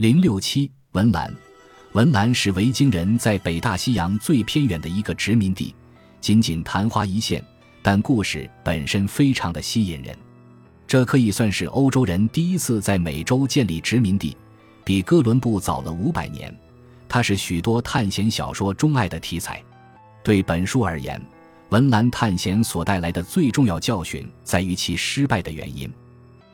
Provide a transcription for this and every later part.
零六七文兰，文兰是维京人在北大西洋最偏远的一个殖民地，仅仅昙花一现，但故事本身非常的吸引人。这可以算是欧洲人第一次在美洲建立殖民地，比哥伦布早了五百年。它是许多探险小说钟爱的题材。对本书而言，文兰探险所带来的最重要教训在于其失败的原因。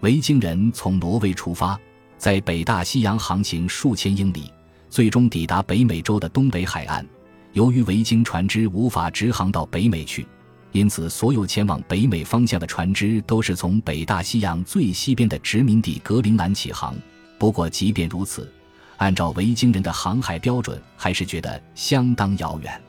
维京人从挪威出发。在北大西洋航行数千英里，最终抵达北美洲的东北海岸。由于维京船只无法直航到北美去，因此所有前往北美方向的船只都是从北大西洋最西边的殖民地格陵兰起航。不过，即便如此，按照维京人的航海标准，还是觉得相当遥远。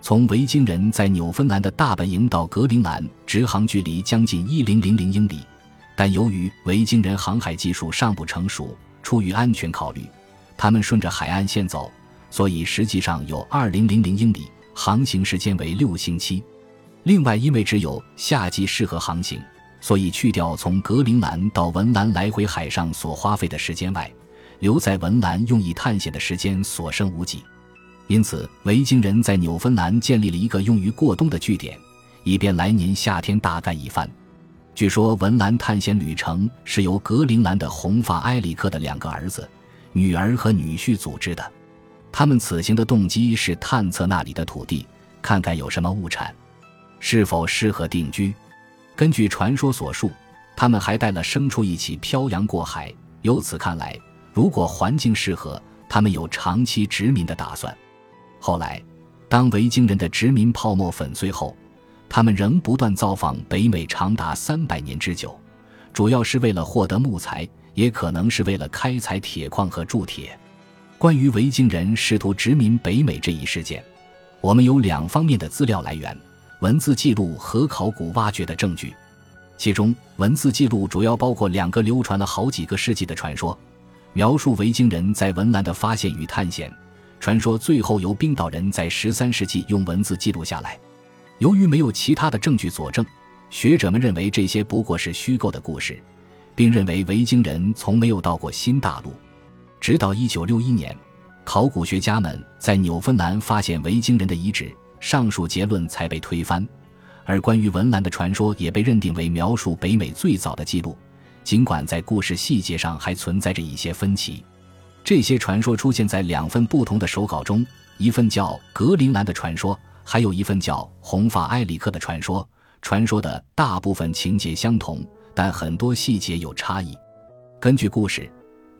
从维京人在纽芬兰的大本营到格陵兰，直航距离将近一零零零英里。但由于维京人航海技术尚不成熟，出于安全考虑，他们顺着海岸线走，所以实际上有二零零零英里，航行时间为六星期。另外，因为只有夏季适合航行，所以去掉从格陵兰到文兰来回海上所花费的时间外，留在文兰用以探险的时间所剩无几。因此，维京人在纽芬兰建立了一个用于过冬的据点，以便来年夏天大干一番。据说文兰探险旅程是由格陵兰的红发埃里克的两个儿子、女儿和女婿组织的。他们此行的动机是探测那里的土地，看看有什么物产，是否适合定居。根据传说所述，他们还带了牲畜一起漂洋过海。由此看来，如果环境适合，他们有长期殖民的打算。后来，当维京人的殖民泡沫粉碎后。他们仍不断造访北美，长达三百年之久，主要是为了获得木材，也可能是为了开采铁矿和铸铁。关于维京人试图殖民北美这一事件，我们有两方面的资料来源：文字记录和考古挖掘的证据。其中，文字记录主要包括两个流传了好几个世纪的传说，描述维京人在文兰的发现与探险。传说最后由冰岛人在十三世纪用文字记录下来。由于没有其他的证据佐证，学者们认为这些不过是虚构的故事，并认为维京人从没有到过新大陆。直到1961年，考古学家们在纽芬兰发现维京人的遗址，上述结论才被推翻。而关于文兰的传说也被认定为描述北美最早的记录，尽管在故事细节上还存在着一些分歧。这些传说出现在两份不同的手稿中，一份叫《格陵兰的传说》。还有一份叫《红发埃里克》的传说，传说的大部分情节相同，但很多细节有差异。根据故事，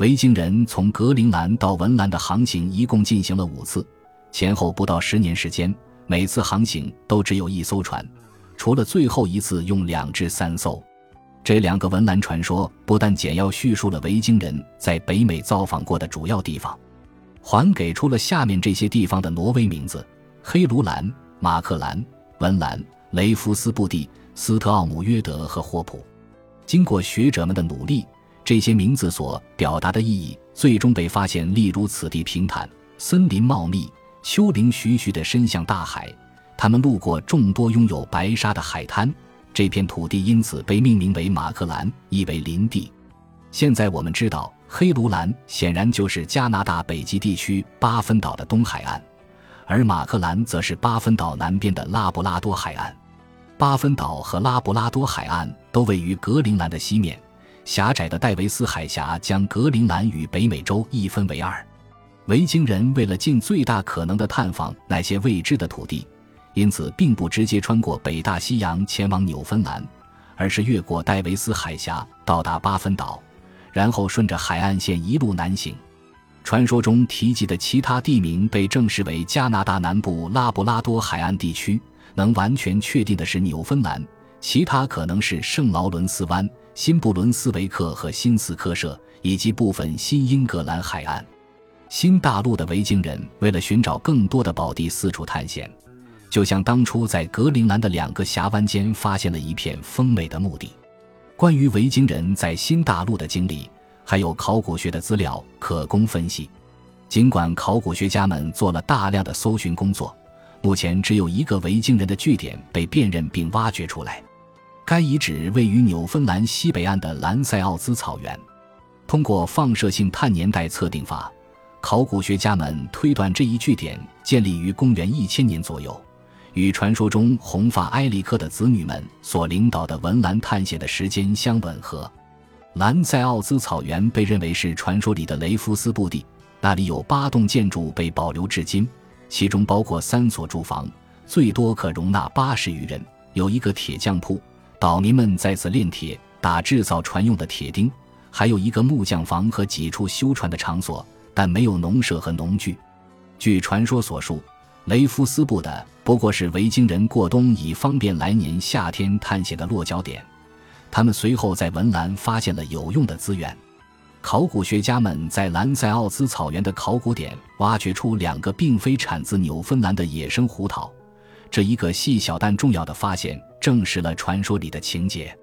维京人从格陵兰到文兰的航行一共进行了五次，前后不到十年时间，每次航行都只有一艘船，除了最后一次用两至三艘。这两个文兰传说不但简要叙述了维京人在北美造访过的主要地方，还给出了下面这些地方的挪威名字。黑卢兰、马克兰、文兰、雷夫斯布蒂、斯特奥姆约德和霍普，经过学者们的努力，这些名字所表达的意义最终被发现。例如，此地平坦，森林茂密，丘陵徐徐地伸向大海。他们路过众多拥有白沙的海滩，这片土地因此被命名为马克兰，意为林地。现在我们知道，黑卢兰显然就是加拿大北极地区巴芬岛的东海岸。而马克兰则是巴芬岛南边的拉布拉多海岸，巴芬岛和拉布拉多海岸都位于格陵兰的西面。狭窄的戴维斯海峡将格陵兰与北美洲一分为二。维京人为了尽最大可能的探访那些未知的土地，因此并不直接穿过北大西洋前往纽芬兰，而是越过戴维斯海峡到达巴芬岛，然后顺着海岸线一路南行。传说中提及的其他地名被证实为加拿大南部拉布拉多海岸地区，能完全确定的是纽芬兰，其他可能是圣劳伦斯湾、新布伦斯维克和新斯科舍以及部分新英格兰海岸。新大陆的维京人为了寻找更多的宝地四处探险，就像当初在格陵兰的两个峡湾间发现了一片丰美的墓地。关于维京人在新大陆的经历。还有考古学的资料可供分析。尽管考古学家们做了大量的搜寻工作，目前只有一个维京人的据点被辨认并挖掘出来。该遗址位于纽芬兰西北岸的兰塞奥兹草原。通过放射性碳年代测定法，考古学家们推断这一据点建立于公元一千年左右，与传说中红发埃里克的子女们所领导的文兰探险的时间相吻合。兰塞奥兹草原被认为是传说里的雷夫斯布地，那里有八栋建筑被保留至今，其中包括三所住房，最多可容纳八十余人；有一个铁匠铺，岛民们在此炼铁、打制造船用的铁钉；还有一个木匠房和几处修船的场所，但没有农舍和农具。据传说所述，雷夫斯布的不过是维京人过冬以方便来年夏天探险的落脚点。他们随后在文兰发现了有用的资源，考古学家们在兰塞奥兹草原的考古点挖掘出两个并非产自纽芬兰的野生胡桃，这一个细小但重要的发现证实了传说里的情节。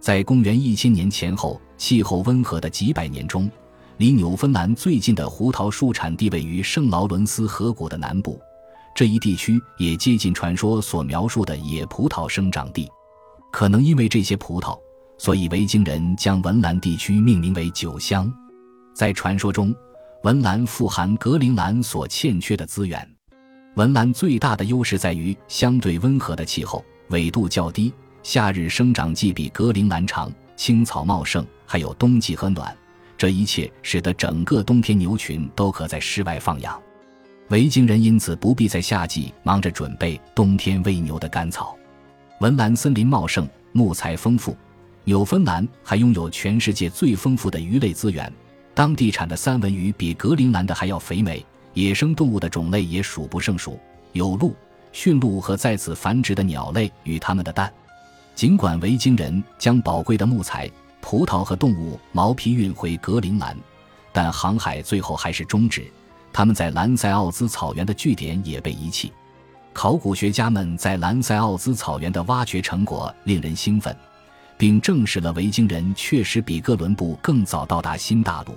在公元一千年前后，气候温和的几百年中，离纽芬兰最近的胡桃树产地位于圣劳伦斯河谷的南部，这一地区也接近传说所描述的野葡萄生长地，可能因为这些葡萄。所以，维京人将文兰地区命名为酒乡。在传说中，文兰富含格陵兰所欠缺的资源。文兰最大的优势在于相对温和的气候，纬度较低，夏日生长季比格陵兰长，青草茂盛，还有冬季和暖。这一切使得整个冬天牛群都可在室外放养。维京人因此不必在夏季忙着准备冬天喂牛的干草。文兰森林茂盛，木材丰富。纽芬兰还拥有全世界最丰富的鱼类资源，当地产的三文鱼比格陵兰的还要肥美，野生动物的种类也数不胜数，有鹿、驯鹿和在此繁殖的鸟类与它们的蛋。尽管维京人将宝贵的木材、葡萄和动物毛皮运回格陵兰，但航海最后还是终止。他们在兰塞奥兹草原的据点也被遗弃。考古学家们在兰塞奥兹草原的挖掘成果令人兴奋。并证实了维京人确实比哥伦布更早到达新大陆，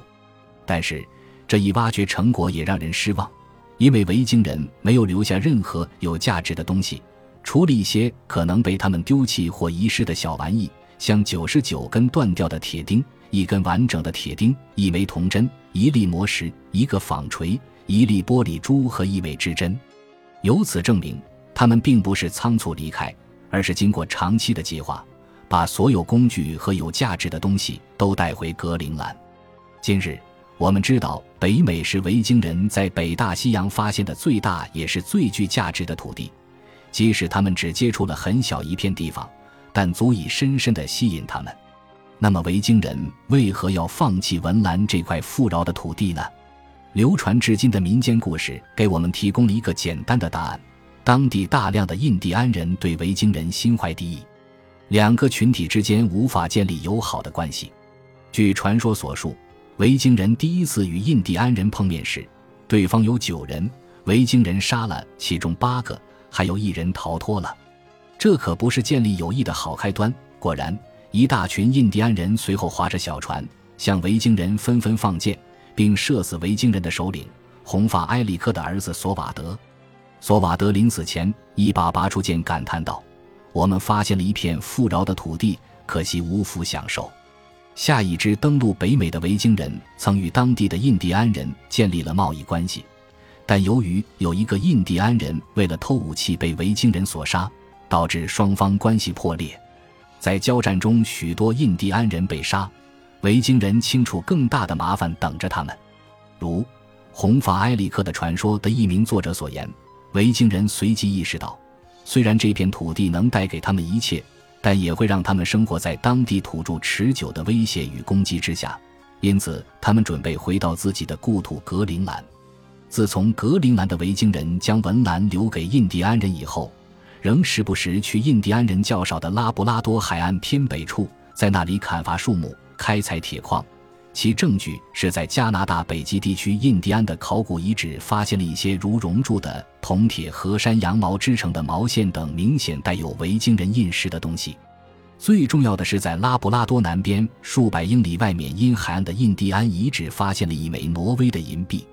但是这一挖掘成果也让人失望，因为维京人没有留下任何有价值的东西，除了一些可能被他们丢弃或遗失的小玩意，像九十九根断掉的铁钉、一根完整的铁钉、一枚铜针、一粒魔石、一个纺锤、一粒玻璃珠和一枚织针。由此证明，他们并不是仓促离开，而是经过长期的计划。把所有工具和有价值的东西都带回格陵兰。今日我们知道，北美是维京人在北大西洋发现的最大也是最具价值的土地。即使他们只接触了很小一片地方，但足以深深地吸引他们。那么，维京人为何要放弃文兰这块富饶的土地呢？流传至今的民间故事给我们提供了一个简单的答案：当地大量的印第安人对维京人心怀敌意。两个群体之间无法建立友好的关系。据传说所述，维京人第一次与印第安人碰面时，对方有九人，维京人杀了其中八个，还有一人逃脱了。这可不是建立友谊的好开端。果然，一大群印第安人随后划着小船向维京人纷纷放箭，并射死维京人的首领红发埃里克的儿子索瓦德。索瓦德临死前一把拔出剑，感叹道。我们发现了一片富饶的土地，可惜无福享受。下一支登陆北美的维京人曾与当地的印第安人建立了贸易关系，但由于有一个印第安人为了偷武器被维京人所杀，导致双方关系破裂。在交战中，许多印第安人被杀，维京人清楚更大的麻烦等着他们。如红发埃里克的传说的一名作者所言，维京人随即意识到。虽然这片土地能带给他们一切，但也会让他们生活在当地土著持久的威胁与攻击之下。因此，他们准备回到自己的故土格陵兰。自从格陵兰的维京人将文兰留给印第安人以后，仍时不时去印第安人较少的拉布拉多海岸偏北处，在那里砍伐树木、开采铁矿。其证据是在加拿大北极地区印第安的考古遗址发现了一些如熔铸的铜铁和山羊毛织成的毛线等明显带有维京人印饰的东西。最重要的是，在拉布拉多南边数百英里外面因海岸的印第安遗址发现了一枚挪威的银币。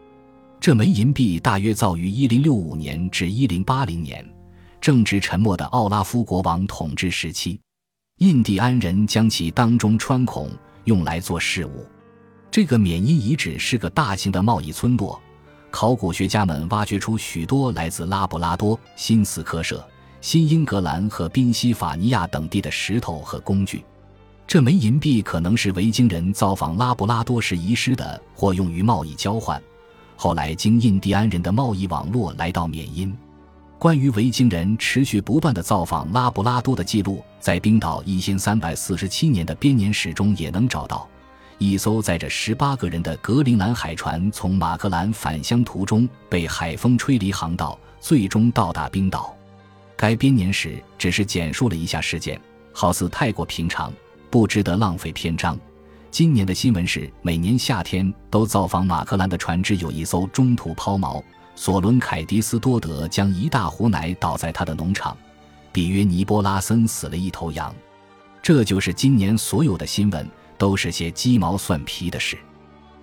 这枚银币大约造于1065年至1080年，正值沉默的奥拉夫国王统治时期。印第安人将其当中穿孔，用来做饰物。这个缅因遗址是个大型的贸易村落，考古学家们挖掘出许多来自拉布拉多、新斯科舍、新英格兰和宾夕法尼亚等地的石头和工具。这枚银币可能是维京人造访拉布拉多时遗失的，或用于贸易交换。后来经印第安人的贸易网络来到缅因。关于维京人持续不断的造访拉布拉多的记录，在冰岛一千三百四十七年的编年史中也能找到。一艘载着十八个人的格陵兰海船从马格兰返乡途中被海风吹离航道，最终到达冰岛。该编年史只是简述了一下事件，好似太过平常。不值得浪费篇章。今年的新闻是，每年夏天都造访马克兰的船只有一艘中途抛锚。索伦凯迪斯多德将一大壶奶倒在他的农场。比约尼波拉森死了一头羊。这就是今年所有的新闻，都是些鸡毛蒜皮的事。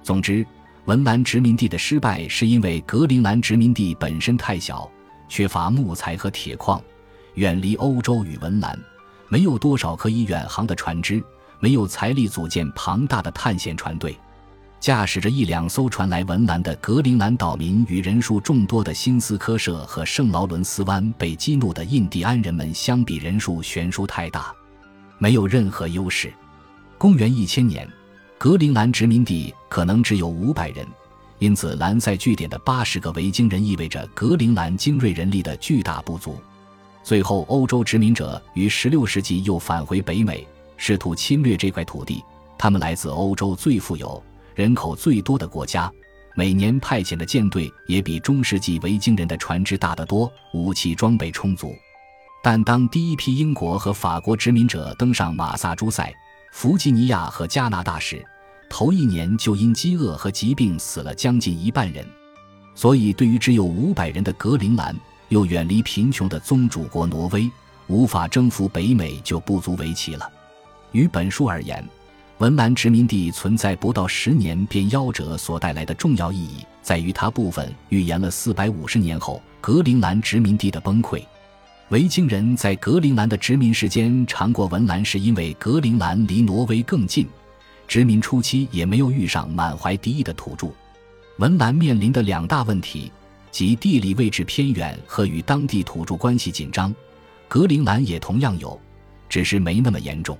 总之，文兰殖民地的失败是因为格陵兰殖民地本身太小，缺乏木材和铁矿，远离欧洲与文兰。没有多少可以远航的船只，没有财力组建庞大的探险船队。驾驶着一两艘船来文兰的格陵兰岛民与人数众多的新斯科舍和圣劳伦斯湾被激怒的印第安人们相比，人数悬殊太大，没有任何优势。公元一千年，格陵兰殖民地可能只有五百人，因此兰塞据点的八十个维京人意味着格陵兰精锐人力的巨大不足。最后，欧洲殖民者于16世纪又返回北美，试图侵略这块土地。他们来自欧洲最富有、人口最多的国家，每年派遣的舰队也比中世纪维京人的船只大得多，武器装备充足。但当第一批英国和法国殖民者登上马萨诸塞、弗吉尼亚和加拿大时，头一年就因饥饿和疾病死了将近一半人。所以，对于只有五百人的格陵兰，又远离贫穷的宗主国挪威，无法征服北美就不足为奇了。于本书而言，文兰殖民地存在不到十年便夭折所带来的重要意义，在于它部分预言了四百五十年后格陵兰殖民地的崩溃。维京人在格陵兰的殖民时间长过文兰，是因为格陵兰离挪威更近，殖民初期也没有遇上满怀敌意的土著。文兰面临的两大问题。即地理位置偏远和与当地土著关系紧张，格陵兰也同样有，只是没那么严重。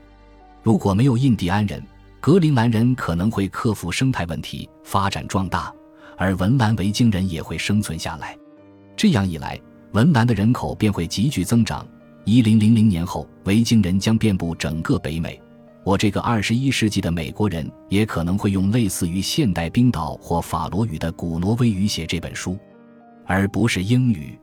如果没有印第安人，格陵兰人可能会克服生态问题，发展壮大，而文兰维京人也会生存下来。这样一来，文莱的人口便会急剧增长。一零零零年后，维京人将遍布整个北美。我这个二十一世纪的美国人也可能会用类似于现代冰岛或法罗语的古挪威语写这本书。而不是英语。